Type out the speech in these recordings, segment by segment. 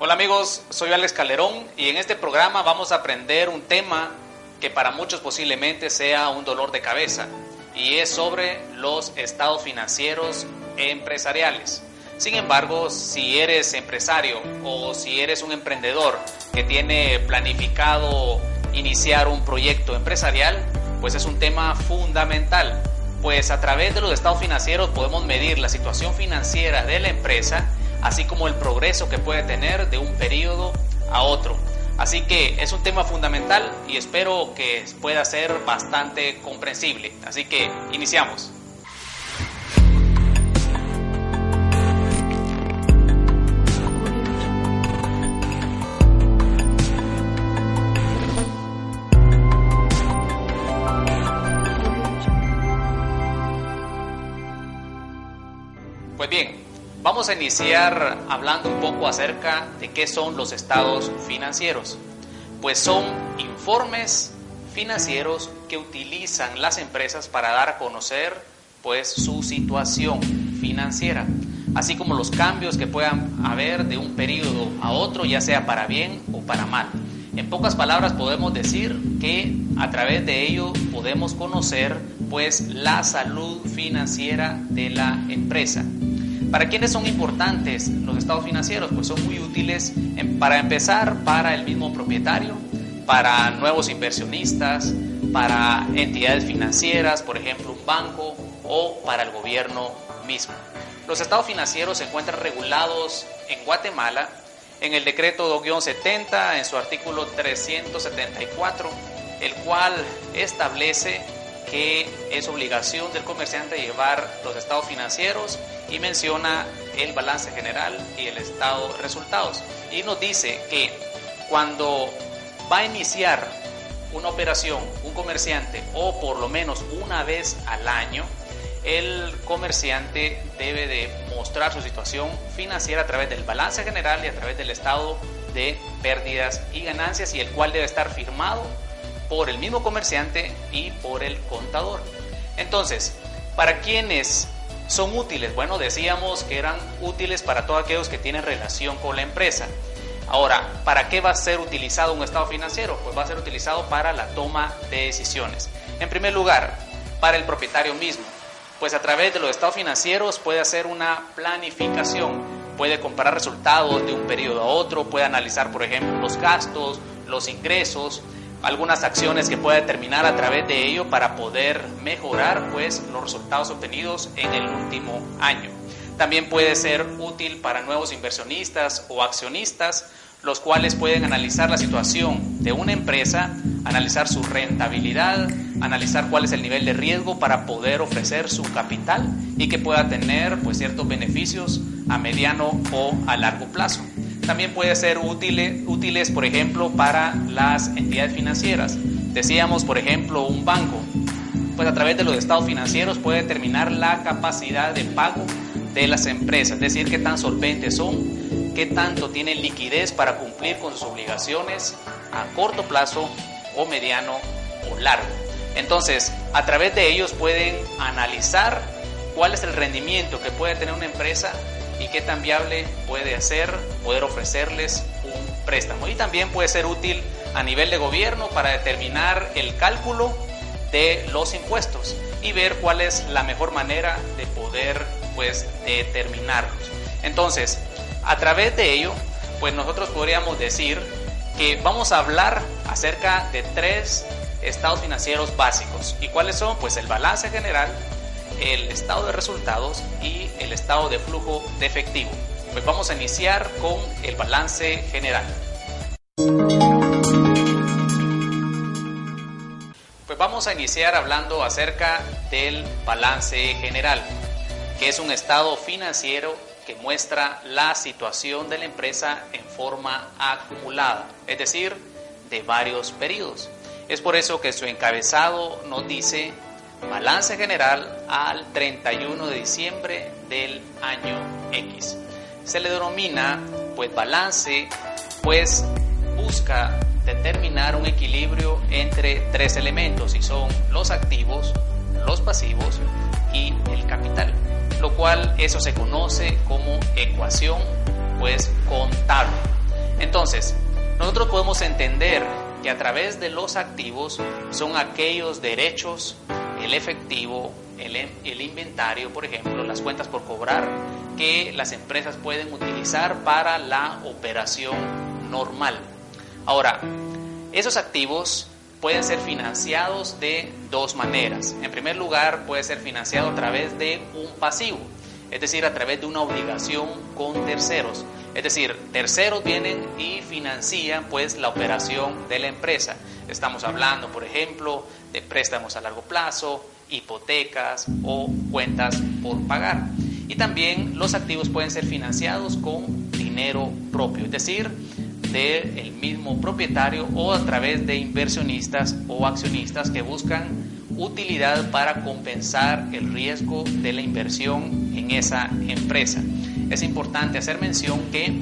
Hola amigos, soy Alex Calderón y en este programa vamos a aprender un tema que para muchos posiblemente sea un dolor de cabeza y es sobre los estados financieros empresariales. Sin embargo, si eres empresario o si eres un emprendedor que tiene planificado iniciar un proyecto empresarial, pues es un tema fundamental, pues a través de los estados financieros podemos medir la situación financiera de la empresa, así como el progreso que puede tener de un periodo a otro. Así que es un tema fundamental y espero que pueda ser bastante comprensible. Así que iniciamos. Vamos a iniciar hablando un poco acerca de qué son los estados financieros. Pues son informes financieros que utilizan las empresas para dar a conocer pues su situación financiera, así como los cambios que puedan haber de un periodo a otro, ya sea para bien o para mal. En pocas palabras podemos decir que a través de ello podemos conocer pues la salud financiera de la empresa. ¿Para quiénes son importantes los estados financieros? Pues son muy útiles para empezar para el mismo propietario, para nuevos inversionistas, para entidades financieras, por ejemplo un banco o para el gobierno mismo. Los estados financieros se encuentran regulados en Guatemala en el decreto 2-70 en su artículo 374, el cual establece que es obligación del comerciante llevar los estados financieros y menciona el balance general y el estado de resultados. Y nos dice que cuando va a iniciar una operación, un comerciante, o por lo menos una vez al año, el comerciante debe de mostrar su situación financiera a través del balance general y a través del estado de pérdidas y ganancias y el cual debe estar firmado por el mismo comerciante y por el contador. Entonces, ¿para quiénes son útiles? Bueno, decíamos que eran útiles para todos aquellos que tienen relación con la empresa. Ahora, ¿para qué va a ser utilizado un estado financiero? Pues va a ser utilizado para la toma de decisiones. En primer lugar, para el propietario mismo, pues a través de los estados financieros puede hacer una planificación, puede comparar resultados de un periodo a otro, puede analizar, por ejemplo, los gastos, los ingresos, algunas acciones que pueda determinar a través de ello para poder mejorar pues los resultados obtenidos en el último año. También puede ser útil para nuevos inversionistas o accionistas, los cuales pueden analizar la situación de una empresa, analizar su rentabilidad, analizar cuál es el nivel de riesgo para poder ofrecer su capital y que pueda tener pues ciertos beneficios a mediano o a largo plazo. También puede ser útil, útiles, por ejemplo, para las entidades financieras. Decíamos, por ejemplo, un banco, pues a través de los estados financieros puede determinar la capacidad de pago de las empresas, es decir, qué tan solventes son, qué tanto tienen liquidez para cumplir con sus obligaciones a corto plazo o mediano o largo. Entonces, a través de ellos pueden analizar cuál es el rendimiento que puede tener una empresa y qué tan viable puede hacer poder ofrecerles un préstamo. Y también puede ser útil a nivel de gobierno para determinar el cálculo de los impuestos y ver cuál es la mejor manera de poder pues determinarlos. Entonces, a través de ello, pues nosotros podríamos decir que vamos a hablar acerca de tres estados financieros básicos. ¿Y cuáles son? Pues el balance general, el estado de resultados y el estado de flujo de efectivo. Pues vamos a iniciar con el balance general. Pues vamos a iniciar hablando acerca del balance general, que es un estado financiero que muestra la situación de la empresa en forma acumulada, es decir, de varios periodos. Es por eso que su encabezado nos dice balance general al 31 de diciembre del año X. Se le denomina pues balance pues busca determinar un equilibrio entre tres elementos y son los activos, los pasivos y el capital, lo cual eso se conoce como ecuación pues contable. Entonces, nosotros podemos entender que a través de los activos son aquellos derechos, el efectivo, el, inventario, por ejemplo, las cuentas por cobrar, que las empresas pueden utilizar para la operación normal. Ahora, esos activos pueden ser financiados de dos maneras. En primer lugar, puede ser financiado a través de un pasivo, es decir, a través de una obligación con terceros. Es decir, terceros vienen y financian pues la operación de la empresa. Estamos hablando, por ejemplo, de préstamos a largo plazo, hipotecas o cuentas por pagar. Y también los activos pueden ser financiados con dinero propio, es decir, del mismo propietario o a través de inversionistas o accionistas que buscan utilidad para compensar el riesgo de la inversión en esa empresa. Es importante hacer mención que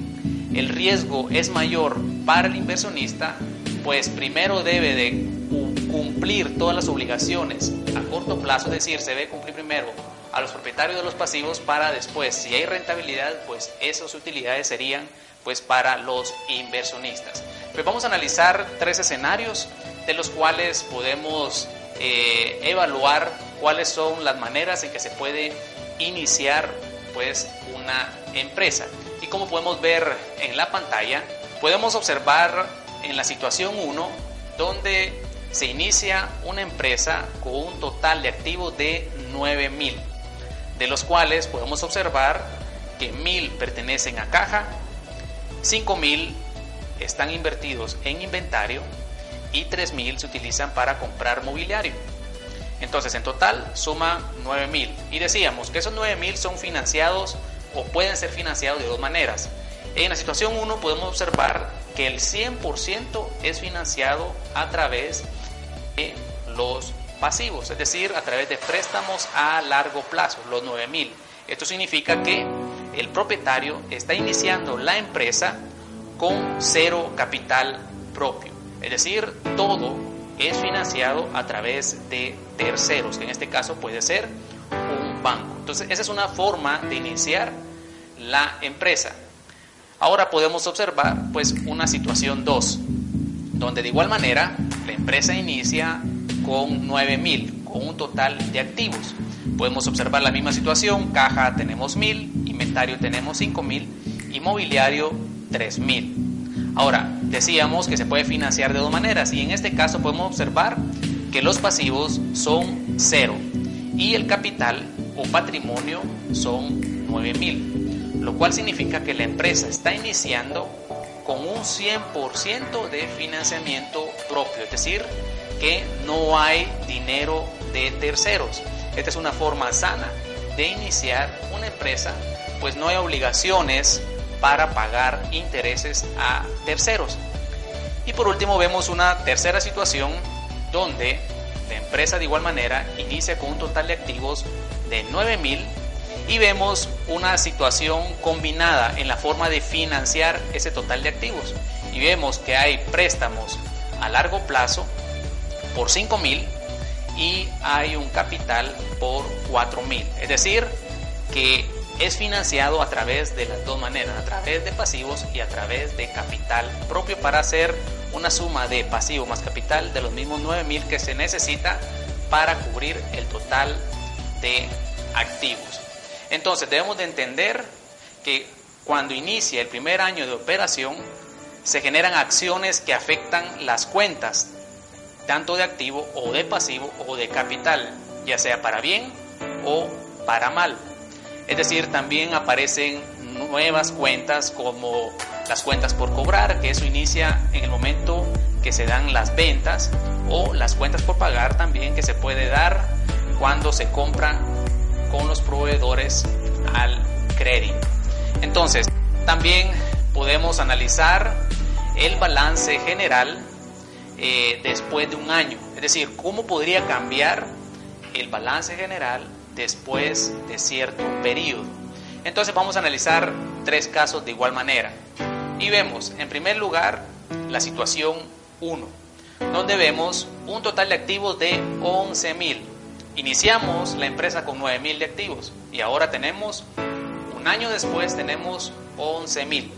el riesgo es mayor para el inversionista, pues primero debe de cumplir todas las obligaciones a corto plazo, es decir, se debe cumplir primero a los propietarios de los pasivos para después, si hay rentabilidad, pues esas utilidades serían pues para los inversionistas. Pues vamos a analizar tres escenarios de los cuales podemos eh, evaluar cuáles son las maneras en que se puede iniciar pues una empresa. Y como podemos ver en la pantalla, podemos observar en la situación 1 donde se inicia una empresa con un total de activos de 9000, de los cuales podemos observar que 1000 pertenecen a caja, 5000 están invertidos en inventario y 3000 se utilizan para comprar mobiliario. Entonces, en total suma 9000 y decíamos que esos 9000 son financiados o pueden ser financiados de dos maneras. En la situación 1 podemos observar que el 100% es financiado a través de los pasivos, es decir, a través de préstamos a largo plazo, los 9000. Esto significa que el propietario está iniciando la empresa con cero capital propio, es decir, todo es financiado a través de terceros, que en este caso puede ser un banco. Entonces, esa es una forma de iniciar la empresa. Ahora podemos observar pues una situación 2, donde de igual manera empresa inicia con 9000, con un total de activos. Podemos observar la misma situación, caja tenemos 1000, inventario tenemos 5000, inmobiliario 3000. Ahora, decíamos que se puede financiar de dos maneras y en este caso podemos observar que los pasivos son cero y el capital o patrimonio son 9000 lo cual significa que la empresa está iniciando con un 100% de financiamiento propio, es decir, que no hay dinero de terceros. Esta es una forma sana de iniciar una empresa, pues no hay obligaciones para pagar intereses a terceros. Y por último vemos una tercera situación donde la empresa de igual manera inicia con un total de activos de 9 mil y vemos una situación combinada en la forma de financiar ese total de activos. Y vemos que hay préstamos a largo plazo por 5 mil y hay un capital por 4 mil. Es decir, que es financiado a través de las dos maneras, a través de pasivos y a través de capital propio para hacer una suma de pasivo más capital de los mismos 9 mil que se necesita para cubrir el total de activos. Entonces debemos de entender que cuando inicia el primer año de operación se generan acciones que afectan las cuentas, tanto de activo o de pasivo o de capital, ya sea para bien o para mal. Es decir, también aparecen nuevas cuentas como las cuentas por cobrar, que eso inicia en el momento que se dan las ventas, o las cuentas por pagar también que se puede dar cuando se compran con los proveedores al crédito. Entonces, también podemos analizar el balance general eh, después de un año. Es decir, cómo podría cambiar el balance general después de cierto periodo. Entonces vamos a analizar tres casos de igual manera. Y vemos, en primer lugar, la situación 1, donde vemos un total de activos de 11 mil. Iniciamos la empresa con 9.000 de activos y ahora tenemos, un año después tenemos 11.000,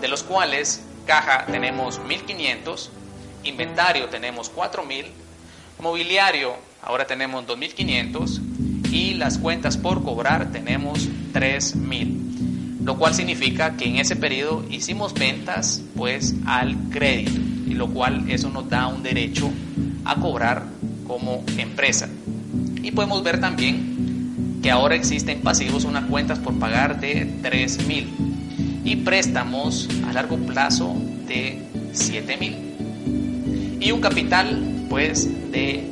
de los cuales caja tenemos 1500, inventario tenemos 4000, mobiliario ahora tenemos 2500 y las cuentas por cobrar tenemos 3000, lo cual significa que en ese periodo hicimos ventas pues al crédito y lo cual eso nos da un derecho a cobrar como empresa. Y podemos ver también que ahora existen pasivos unas cuentas por pagar de 3000 y préstamos a largo plazo de 7000 y un capital pues de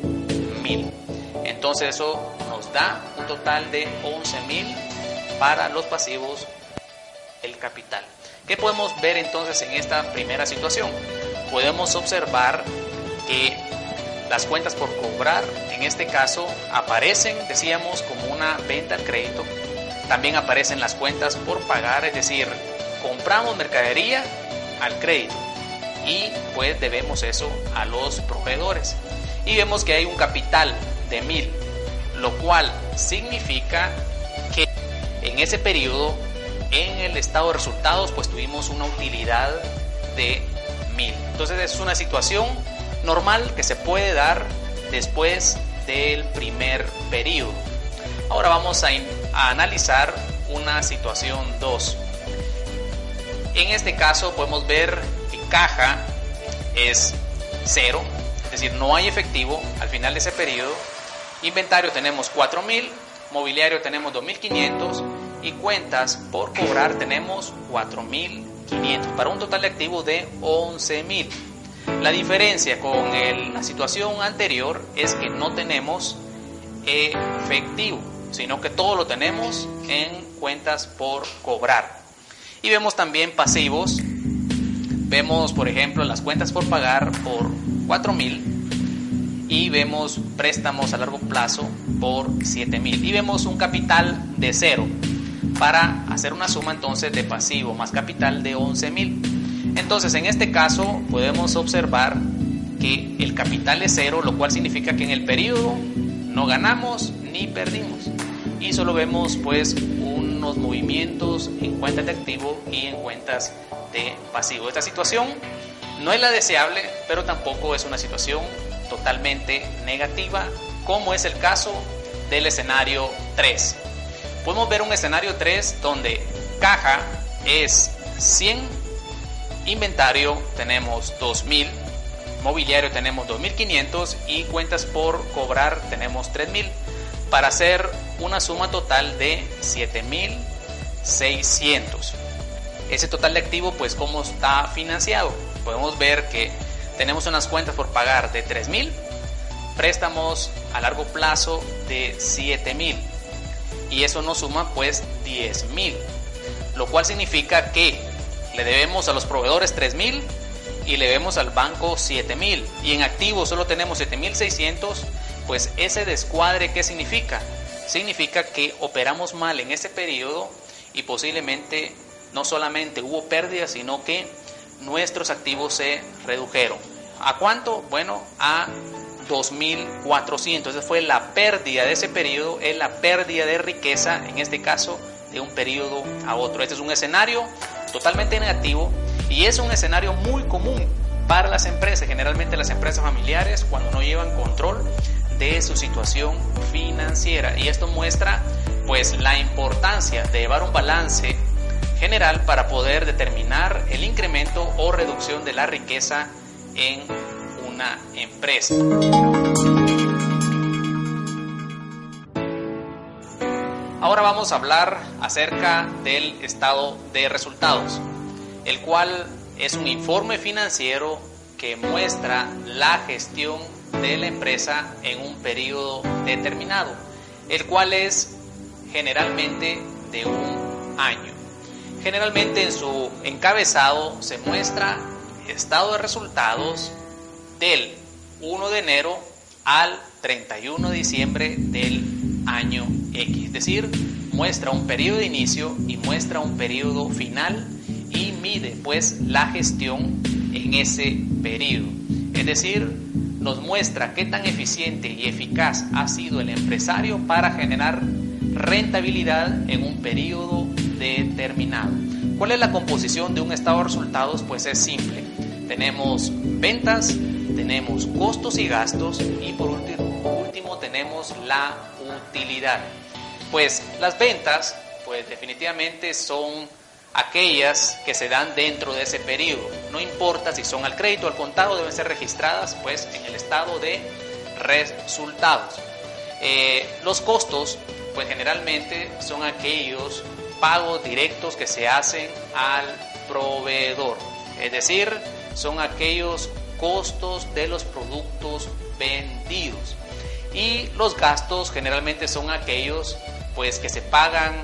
1000. Entonces eso nos da un total de 11000 para los pasivos el capital. ¿Qué podemos ver entonces en esta primera situación? Podemos observar que las cuentas por cobrar, este caso, aparecen, decíamos, como una venta al crédito. También aparecen las cuentas por pagar, es decir, compramos mercadería al crédito y pues debemos eso a los proveedores. Y vemos que hay un capital de mil, lo cual significa que en ese periodo, en el estado de resultados, pues tuvimos una utilidad de mil. Entonces es una situación normal que se puede dar después del primer periodo. Ahora vamos a, analizar una situación 2. En este caso podemos ver que caja es cero, es decir, no hay efectivo al final de ese periodo. Inventario tenemos 4000, mobiliario tenemos 2500 y cuentas por cobrar tenemos 4500 para un total de activo de 11000. La diferencia con la situación anterior es que no tenemos efectivo, sino que todo lo tenemos en cuentas por cobrar. Y vemos también pasivos. Vemos, por ejemplo, las cuentas por pagar por 4.000 y vemos préstamos a largo plazo por 7.000 y vemos un capital de cero para hacer una suma entonces de pasivo más capital de 11.000. Entonces, en este caso podemos observar que el capital es cero, lo cual significa que en el periodo no ganamos ni perdimos. Y solo vemos pues unos movimientos en cuentas de activo y en cuentas de pasivo. Esta situación no es la deseable, pero tampoco es una situación totalmente negativa, como es el caso del escenario 3. Podemos ver un escenario 3 donde caja es 100 Inventario tenemos 2000, mobiliario tenemos 2500 y cuentas por cobrar tenemos 3000 para hacer una suma total de 7600. Ese total de activo pues cómo está financiado. Podemos ver que tenemos unas cuentas por pagar de 3000, préstamos a largo plazo de 7000 y eso nos suma pues 10000, lo cual significa que le debemos a los proveedores 3.000 y le debemos al banco 7.000 y en activos solo tenemos 7.600, pues ese descuadre, ¿qué significa? Significa que operamos mal en ese periodo y posiblemente no solamente hubo pérdidas, sino que nuestros activos se redujeron. ¿A cuánto? Bueno, a 2.400. Esa fue la pérdida de ese periodo, es la pérdida de riqueza, en este caso, de un periodo a otro. Este es un escenario totalmente negativo y es un escenario muy común para las empresas, generalmente las empresas familiares, cuando no llevan control de su situación financiera. Y esto muestra pues la importancia de llevar un balance general para poder determinar el incremento o reducción de la riqueza en una empresa. Vamos a hablar acerca del estado de resultados, el cual es un informe financiero que muestra la gestión de la empresa en un periodo determinado, el cual es generalmente de un año. Generalmente en su encabezado se muestra estado de resultados del 1 de enero al 31 de diciembre del año X, es decir, muestra un periodo de inicio y muestra un periodo final y mide pues la gestión en ese periodo. Es decir, nos muestra qué tan eficiente y eficaz ha sido el empresario para generar rentabilidad en un periodo determinado. ¿Cuál es la composición de un estado de resultados? Pues es simple. Tenemos ventas, tenemos costos y gastos y por último, tenemos la utilidad. Pues las ventas, pues definitivamente son aquellas que se dan dentro de ese periodo. No importa si son al crédito o al contado, deben ser registradas pues en el estado de resultados. Eh, los costos, pues generalmente son aquellos pagos directos que se hacen al proveedor. Es decir, son aquellos costos de los productos vendidos. Y los gastos generalmente son aquellos pues que se pagan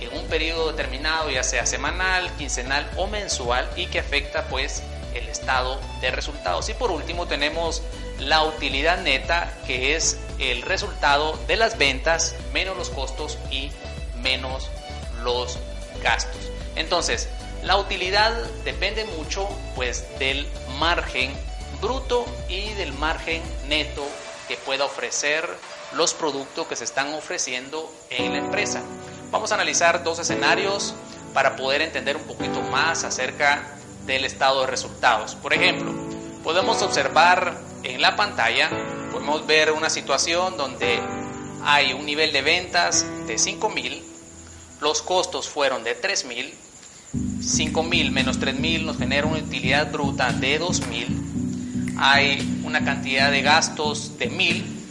en un periodo determinado, ya sea semanal, quincenal o mensual y que afecta pues el estado de resultados. Y por último tenemos la utilidad neta, que es el resultado de las ventas menos los costos y menos los gastos. Entonces, la utilidad depende mucho pues del margen bruto y del margen neto que pueda ofrecer los productos que se están ofreciendo en la empresa. Vamos a analizar dos escenarios para poder entender un poquito más acerca del estado de resultados. Por ejemplo, podemos observar en la pantalla, podemos ver una situación donde hay un nivel de ventas de 5.000, los costos fueron de 3.000, 5.000 menos 3.000 nos genera una utilidad bruta de 2.000, hay una cantidad de gastos de 1.000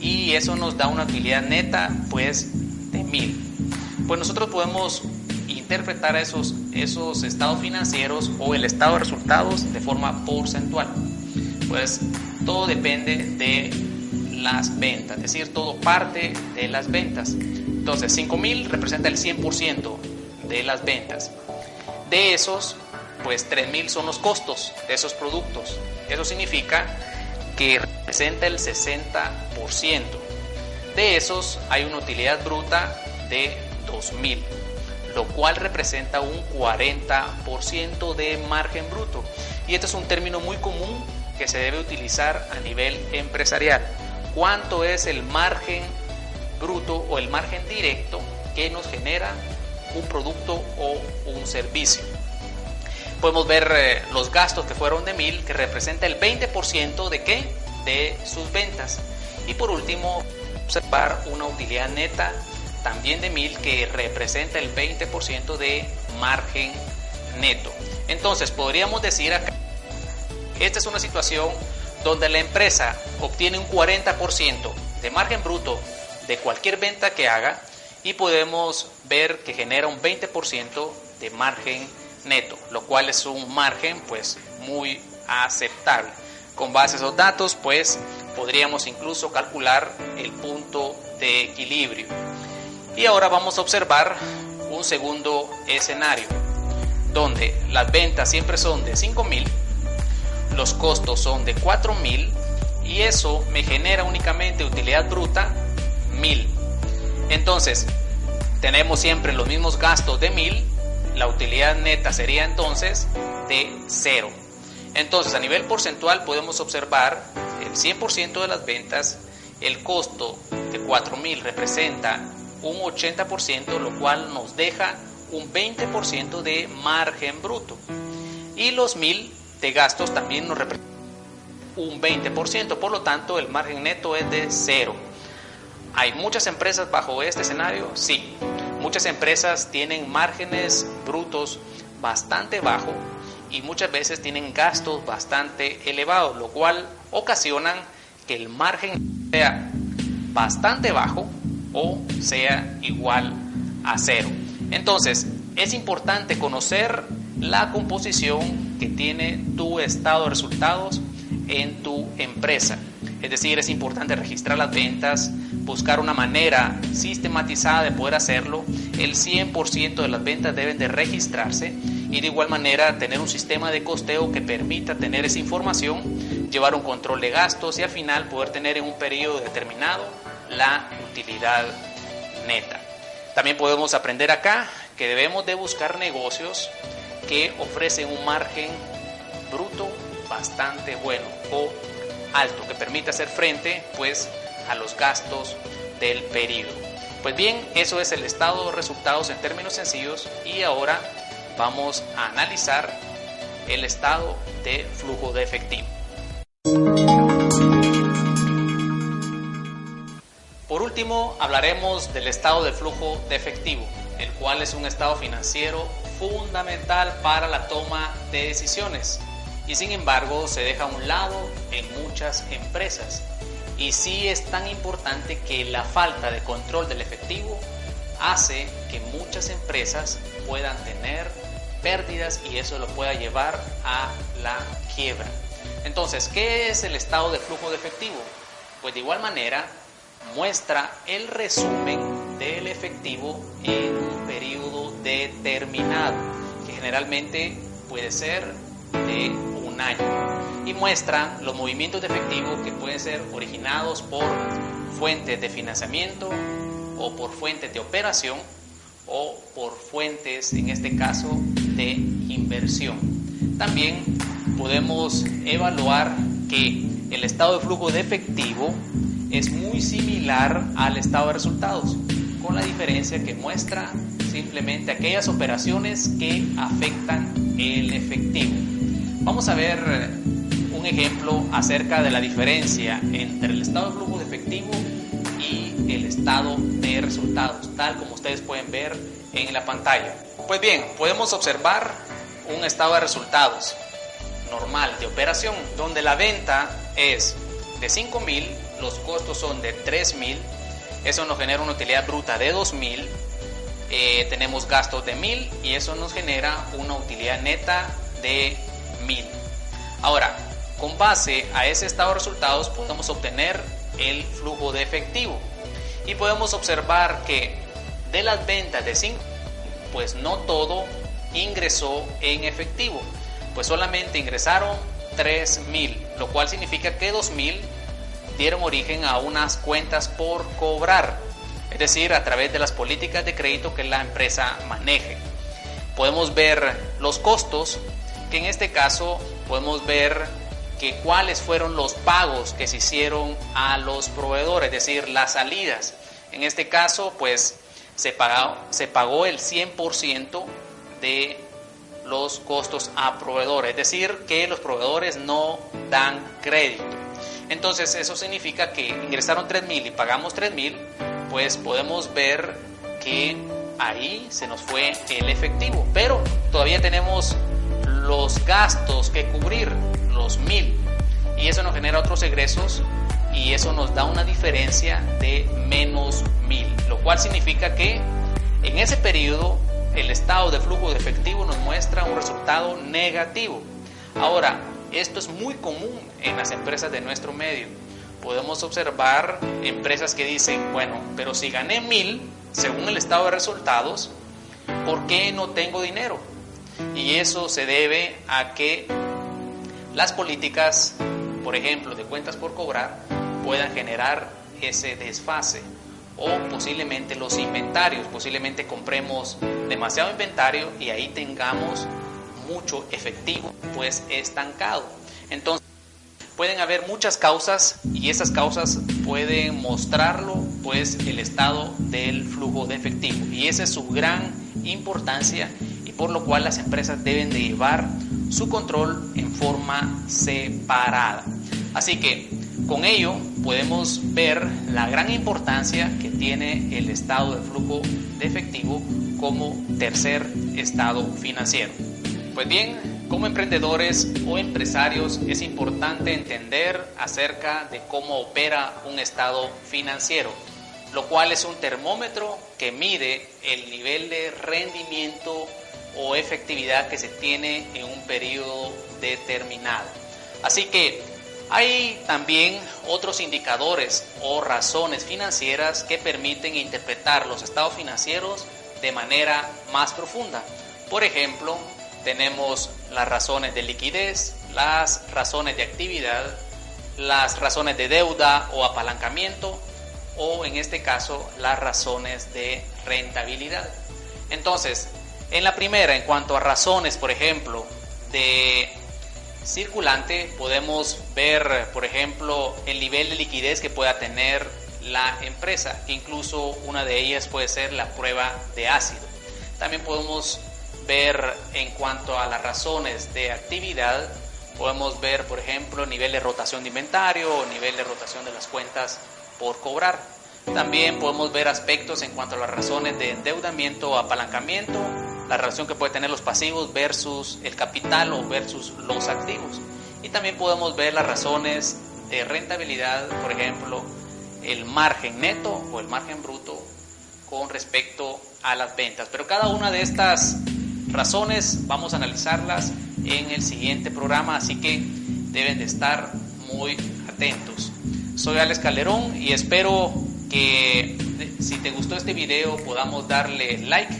y eso nos da una utilidad neta pues de 1.000. Pues nosotros podemos interpretar esos, esos estados financieros o el estado de resultados de forma porcentual. Pues todo depende de las ventas, es decir, todo parte de las ventas. Entonces, 5.000 representa el 100% de las ventas. De esos, pues 3.000 son los costos de esos productos. Eso significa que representa el 60%. De esos hay una utilidad bruta de 2.000 lo cual representa un 40% de margen bruto. Y este es un término muy común que se debe utilizar a nivel empresarial. ¿Cuánto es el margen bruto o el margen directo que nos genera un producto o un servicio? Podemos ver eh, los gastos que fueron de mil, que representa el 20% de qué? De sus ventas. Y por último, observar una utilidad neta también de mil que representa el 20% de margen neto. Entonces podríamos decir acá, esta es una situación donde la empresa obtiene un 40% de margen bruto de cualquier venta que haga y podemos ver que genera un 20% de margen neto, lo cual es un margen pues muy aceptable. Con base a esos datos pues podríamos incluso calcular el punto de equilibrio. Y ahora vamos a observar un segundo escenario, donde las ventas siempre son de 5.000, los costos son de 4.000 y eso me genera únicamente utilidad bruta 1.000. Entonces, tenemos siempre los mismos gastos de 1.000, la utilidad neta sería entonces de 0. Entonces, a nivel porcentual podemos observar el 100% de las ventas, el costo de 4.000 representa un 80%, lo cual nos deja un 20% de margen bruto. Y los 1000 de gastos también nos representan un 20%, por lo tanto el margen neto es de cero. ¿Hay muchas empresas bajo este escenario? Sí. Muchas empresas tienen márgenes brutos bastante bajos y muchas veces tienen gastos bastante elevados, lo cual ocasionan que el margen sea bastante bajo o sea igual a cero. Entonces, es importante conocer la composición que tiene tu estado de resultados en tu empresa. Es decir, es importante registrar las ventas, buscar una manera sistematizada de poder hacerlo. El 100% de las ventas deben de registrarse y de igual manera tener un sistema de costeo que permita tener esa información, llevar un control de gastos y al final poder tener en un periodo determinado la utilidad neta. También podemos aprender acá que debemos de buscar negocios que ofrecen un margen bruto bastante bueno o alto que permita hacer frente pues a los gastos del periodo. Pues bien, eso es el estado de resultados en términos sencillos y ahora vamos a analizar el estado de flujo de efectivo. Por último, hablaremos del estado de flujo de efectivo, el cual es un estado financiero fundamental para la toma de decisiones y sin embargo se deja a un lado en muchas empresas. Y sí es tan importante que la falta de control del efectivo hace que muchas empresas puedan tener pérdidas y eso lo pueda llevar a la quiebra. Entonces, ¿qué es el estado de flujo de efectivo? Pues de igual manera muestra el resumen del efectivo en un periodo determinado, que generalmente puede ser de año, y muestra los movimientos de efectivo que pueden ser originados por fuentes de financiamiento o por fuentes de operación o por fuentes, en este caso, de inversión. También podemos evaluar que el estado de flujo de efectivo es muy similar al estado de resultados, con la diferencia que muestra simplemente aquellas operaciones que afectan el efectivo. Vamos a ver un ejemplo acerca de la diferencia entre el estado de flujo de efectivo y el estado de resultados, tal como ustedes pueden ver en la pantalla. Pues bien, podemos observar un estado de resultados normal de operación, donde la venta es de 5.000, los costos son de 3.000, eso nos genera una utilidad bruta de 2.000, eh, tenemos gastos de 1.000 y eso nos genera una utilidad neta de 1.000. Ahora, con base a ese estado de resultados podemos obtener el flujo de efectivo y podemos observar que de las ventas de 5, pues no todo ingresó en efectivo, pues solamente ingresaron 3.000, lo cual significa que 2.000 dieron origen a unas cuentas por cobrar, es decir, a través de las políticas de crédito que la empresa maneje. Podemos ver los costos, que en este caso podemos ver que cuáles fueron los pagos que se hicieron a los proveedores, es decir, las salidas. En este caso, pues se pagó, se pagó el 100% de los costos a proveedores, es decir, que los proveedores no dan crédito. Entonces eso significa que ingresaron 3.000 y pagamos 3.000, pues podemos ver que ahí se nos fue el efectivo, pero todavía tenemos los gastos que cubrir, los 1.000, y eso nos genera otros egresos y eso nos da una diferencia de menos 1.000, lo cual significa que en ese periodo el estado de flujo de efectivo nos muestra un resultado negativo. Ahora, esto es muy común en las empresas de nuestro medio. Podemos observar empresas que dicen, bueno, pero si gané mil, según el estado de resultados, ¿por qué no tengo dinero? Y eso se debe a que las políticas, por ejemplo, de cuentas por cobrar, puedan generar ese desfase o posiblemente los inventarios, posiblemente compremos demasiado inventario y ahí tengamos mucho efectivo pues estancado. Entonces pueden haber muchas causas y esas causas pueden mostrarlo pues el estado del flujo de efectivo y esa es su gran importancia por lo cual las empresas deben de llevar su control en forma separada. Así que con ello podemos ver la gran importancia que tiene el estado de flujo de efectivo como tercer estado financiero. Pues bien, como emprendedores o empresarios es importante entender acerca de cómo opera un estado financiero, lo cual es un termómetro que mide el nivel de rendimiento o efectividad que se tiene en un periodo determinado. Así que hay también otros indicadores o razones financieras que permiten interpretar los estados financieros de manera más profunda. Por ejemplo, tenemos las razones de liquidez, las razones de actividad, las razones de deuda o apalancamiento o en este caso las razones de rentabilidad. Entonces, en la primera, en cuanto a razones, por ejemplo, de circulante podemos ver, por ejemplo, el nivel de liquidez que pueda tener la empresa. Incluso una de ellas puede ser la prueba de ácido. También podemos ver en cuanto a las razones de actividad, podemos ver, por ejemplo, nivel de rotación de inventario o nivel de rotación de las cuentas por cobrar. También podemos ver aspectos en cuanto a las razones de endeudamiento o apalancamiento, la relación que puede tener los pasivos versus el capital o versus los activos. Y también podemos ver las razones de rentabilidad, por ejemplo, el margen neto o el margen bruto con respecto a las ventas. Pero cada una de estas razones vamos a analizarlas en el siguiente programa, así que deben de estar muy atentos. Soy Alex Calderón y espero que si te gustó este video podamos darle like,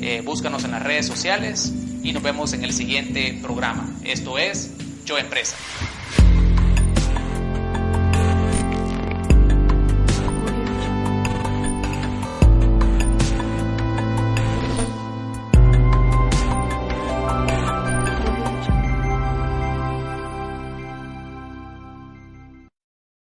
eh, búscanos en las redes sociales y nos vemos en el siguiente programa. Esto es Yo Empresa.